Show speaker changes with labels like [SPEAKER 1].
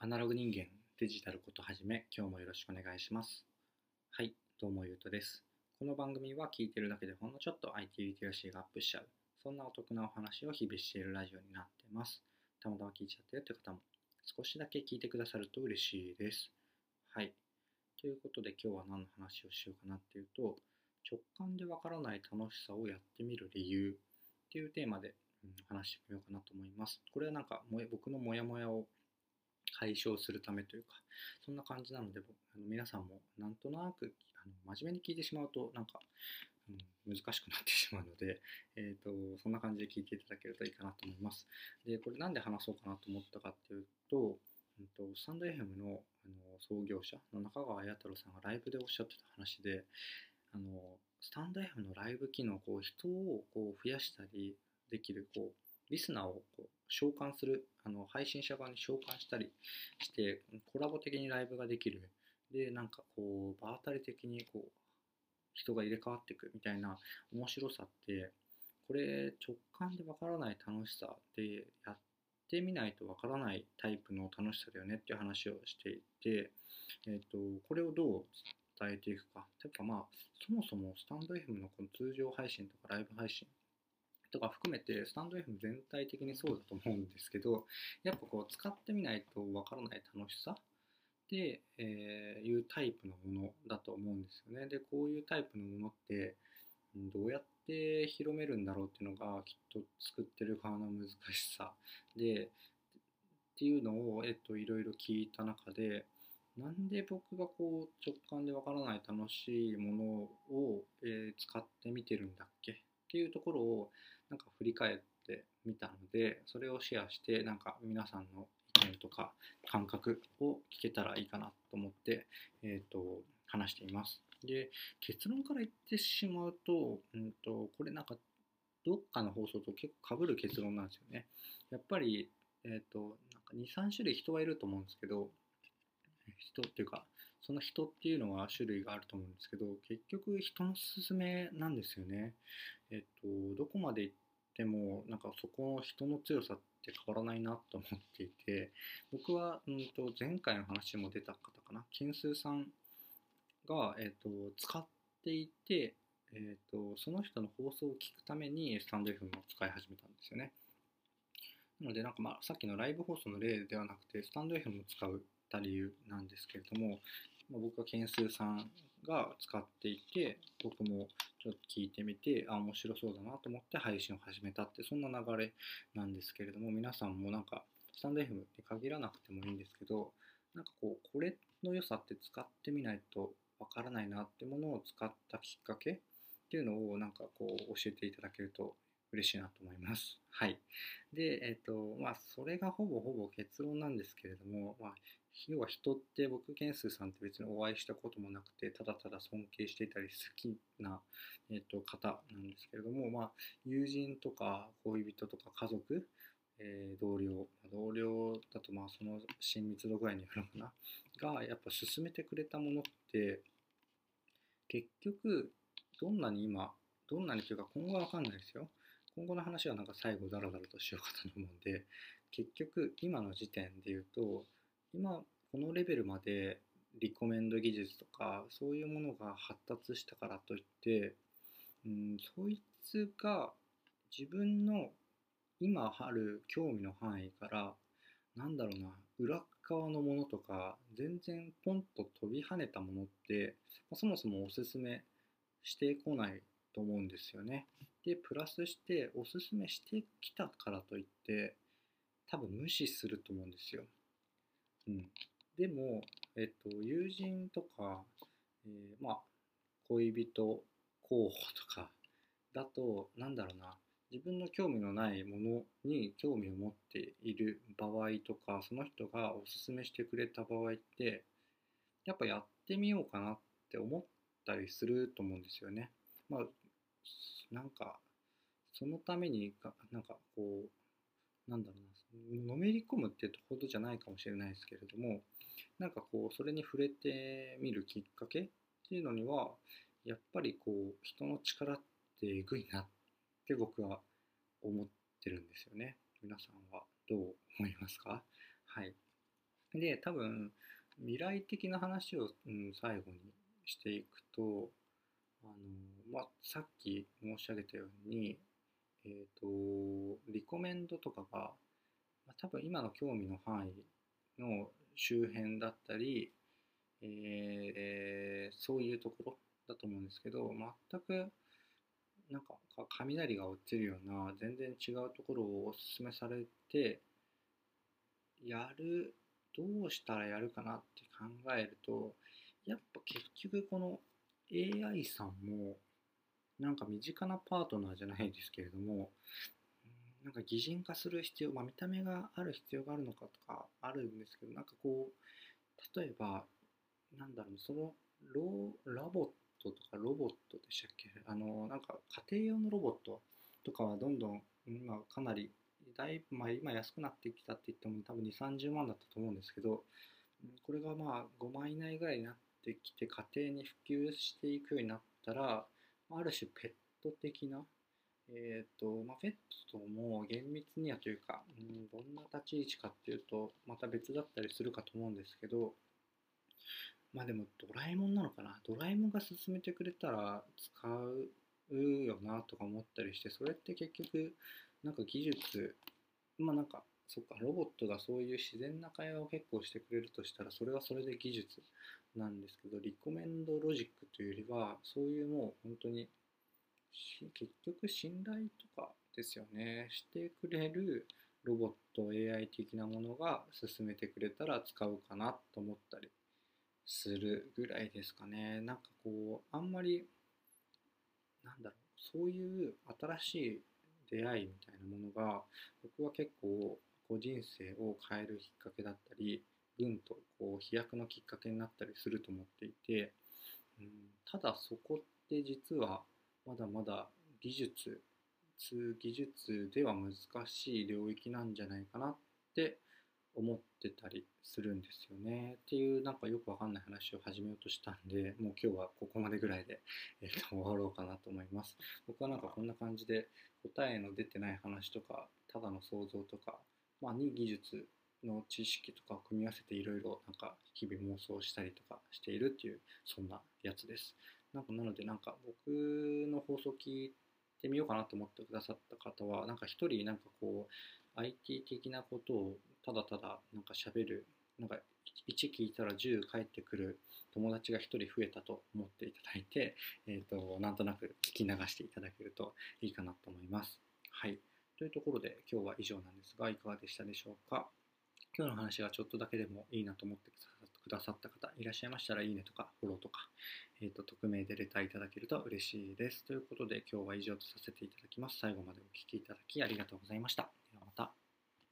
[SPEAKER 1] アナログ人間デジタルことはじめ今日もよろしくお願いします。はいどうもゆうとです。この番組は聞いてるだけでほんのちょっと IT リテラシーがアップしちゃう。そんなお得なお話を日々しているラジオになってます。たまたま聞いちゃったよって方も少しだけ聞いてくださると嬉しいです。はい。ということで今日は何の話をしようかなっていうと直感でわからない楽しさをやってみる理由。っていうテーマで、話してみようかなと思います。これはなんか僕のモヤモヤを解消するためというか、そんな感じなので、あの皆さんもなんとなくあの真面目に聞いてしまうと、なんか、うん、難しくなってしまうので、えーと、そんな感じで聞いていただけるといいかなと思います。で、これなんで話そうかなと思ったかっていうと、うんと、スタンド FM のあの創業者の中川綾太郎さんがライブでおっしゃってた話で、あのスタンド FM のライブ機能、こう人をこう増やしたりできるこうリスナーをこう召喚する、あの配信者側に召喚したりして、コラボ的にライブができる。で、なんかこう、場当たり的にこう、人が入れ替わっていくみたいな面白さって、これ直感でわからない楽しさでやってみないとわからないタイプの楽しさだよねっていう話をしていて、えっ、ー、と、これをどう伝えていくか。てかまあ、そもそもスタンド FM のこの通常配信とかライブ配信とか含めて、スタンド F 全体的にそうだと思うんですけど、やっぱこう、使ってみないとわからない楽しさってえ、いうタイプのものだと思うんですよね。で、こういうタイプのものって、どうやって広めるんだろうっていうのがきっと作ってる側の難しさで、っていうのを、えっと、いろいろ聞いた中で、なんで僕がこう直感でわからない楽しいものを、えー、使ってみてるんだっけっていうところをなんか振り返ってみたので、それをシェアして、なんか皆さんの意見とか感覚を聞けたらいいかなと思って、えっ、ー、と、話しています。で、結論から言ってしまうと、うんと、これなんか、どっかの放送と結構被る結論なんですよね。やっぱり、えっ、ー、と、なんか2、3種類人はいると思うんですけど、人っていうか、その人っていうのは種類があると思うんですけど、結局人の勧めなんですよね。えっと、どこまで行っても、なんかそこの人の強さって変わらないなと思っていて、僕は、うんと、前回の話も出た方かな、金数さんが、えっと、使っていて、えっと、その人の放送を聞くためにスタンド FM を使い始めたんですよね。なので、なんかまあ、さっきのライブ放送の例ではなくて、スタンド FM を使うた理由なんですけれども、まあ、僕は件数さんが使っていて、僕もちょっと聞いてみて、あ、面白そうだなと思って配信を始めたって、そんな流れなんですけれども、皆さんもなんか、スタンド FM って限らなくてもいいんですけど、なんかこう、これの良さって使ってみないとわからないなってものを使ったきっかけっていうのをなんかこう教えていただけると嬉しいなと思います。はい。で、えっ、ー、と、まあ、それがほぼほぼ結論なんですけれども、まあ、要は人って僕、ケンスさんって別にお会いしたこともなくて、ただただ尊敬していたり好きな、えーと、方なんですけれども、まあ、友人とか恋人とか家族、えー、同僚、同僚だとまあその親密度具合によるのかな、がやっぱ進めてくれたものって、結局、どんなに今、どんなにというか今後はわかんないですよ。今後の話はなんか最後ダラダラとしようかと思うんで、結局今の時点で言うと、今このレベルまでリコメンド技術とかそういうものが発達したからといって、うん、そいつが自分の今ある興味の範囲からなんだろうな裏側のものとか全然ポンと飛び跳ねたものってそもそもおすすめしてこないと思うんですよね。でプラスしておすすめしてきたからといって多分無視すると思うんですよ。うん、でも、えっと、友人とか、えー、まあ、恋人候補とかだと、なんだろうな、自分の興味のないものに興味を持っている場合とか、その人がおすすめしてくれた場合って、やっぱやってみようかなって思ったりすると思うんですよね。まあ、なんか、そのために、なんかこう、なんだろうな、のめり込むってほどじゃないかもしれないですけれども、なんかこう、それに触れてみるきっかけっていうのには、やっぱりこう、人の力ってえぐいなって僕は思ってるんですよね。皆さんはどう思いますか？はい。で、多分、未来的な話を、うん、最後にしていくと、あのまあ、さっき申し上げたように、えーと、リコメンドとかが、まあ、多分今の興味の範囲の周辺だったり、えー、そういうところだと思うんですけど全くなんか雷が落ちるような全然違うところをおすすめされてやるどうしたらやるかなって考えるとやっぱ結局この AI さんもなんか身近なパートナーじゃないですけれどもなんか擬人化する必要、まあ、見た目がある必要があるのかとかあるんですけどなんかこう例えばなんだろうそのロラボットとかロボットでしたっけ？あのなんか家庭用のロボットとかはどんどん今かなりだいぶ、まあ、今安くなってきたって言っても多分2 3 0万だったと思うんですけどこれがまあ5万以内ぐらいになってきて家庭に普及していくようになったらある種ペット的なえーとまあ、ペットとも厳密にはというか、うん、どんな立ち位置かっていうとまた別だったりするかと思うんですけどまあでもドラえもんなのかな。ドラえもんが勧めてくれたら使うよなとか思ったりしてそれって結局なんか技術まあなんかそっかロボットがそういう自然な会話を結構してくれるとしたらそれはそれで技術なんですけどリコメンドロジックというよりはそういうもう本当に結局信頼とかですよねしてくれるロボット AI 的なものが進めてくれたら使うかなと思ったりするぐらいですかね。なんかこう、あんまり、なんだろう、そういう新しい出会いみたいなものが、僕は結構、こう人生を変えるきっかけだったり、ぐんとこう飛躍のきっかけになったりすると思っていて、うん、ただそこって実はまだまだ技術技術では難しい領域なんじゃないかなって思ってたりするんですよね。っていうなんかよくわかんない話を始めようとしたんで、もう今日はここまでぐらいで、えー、と終わろうかなと思います。僕はなんかこんな感じで答えの出てない話とか、ただの想像とか、まあ、に技術の知識とかを組み合わせていろいろなんか日々妄想したりとかしているっていうそんなやつです。なんかなのでなんか僕の放送聞いてみようかなと思ってくださった方はなんか一人なんかこう IT 的なことをただただなんか喋るなんか1聞いたら10返ってくる友達が1人増えたと思っていただいて、えーと、なんとなく聞き流していただけるといいかなと思います。はい。というところで今日は以上なんですがいかがでしたでしょうか？今日の話がちょっとだけでもいいなと思ってくださった方いらっしゃいましたらいいねとかフォローとか、えーと、と匿名でレターいただけると嬉しいです。ということで今日は以上とさせていただきます。最後までお聴きいただきありがとうございました。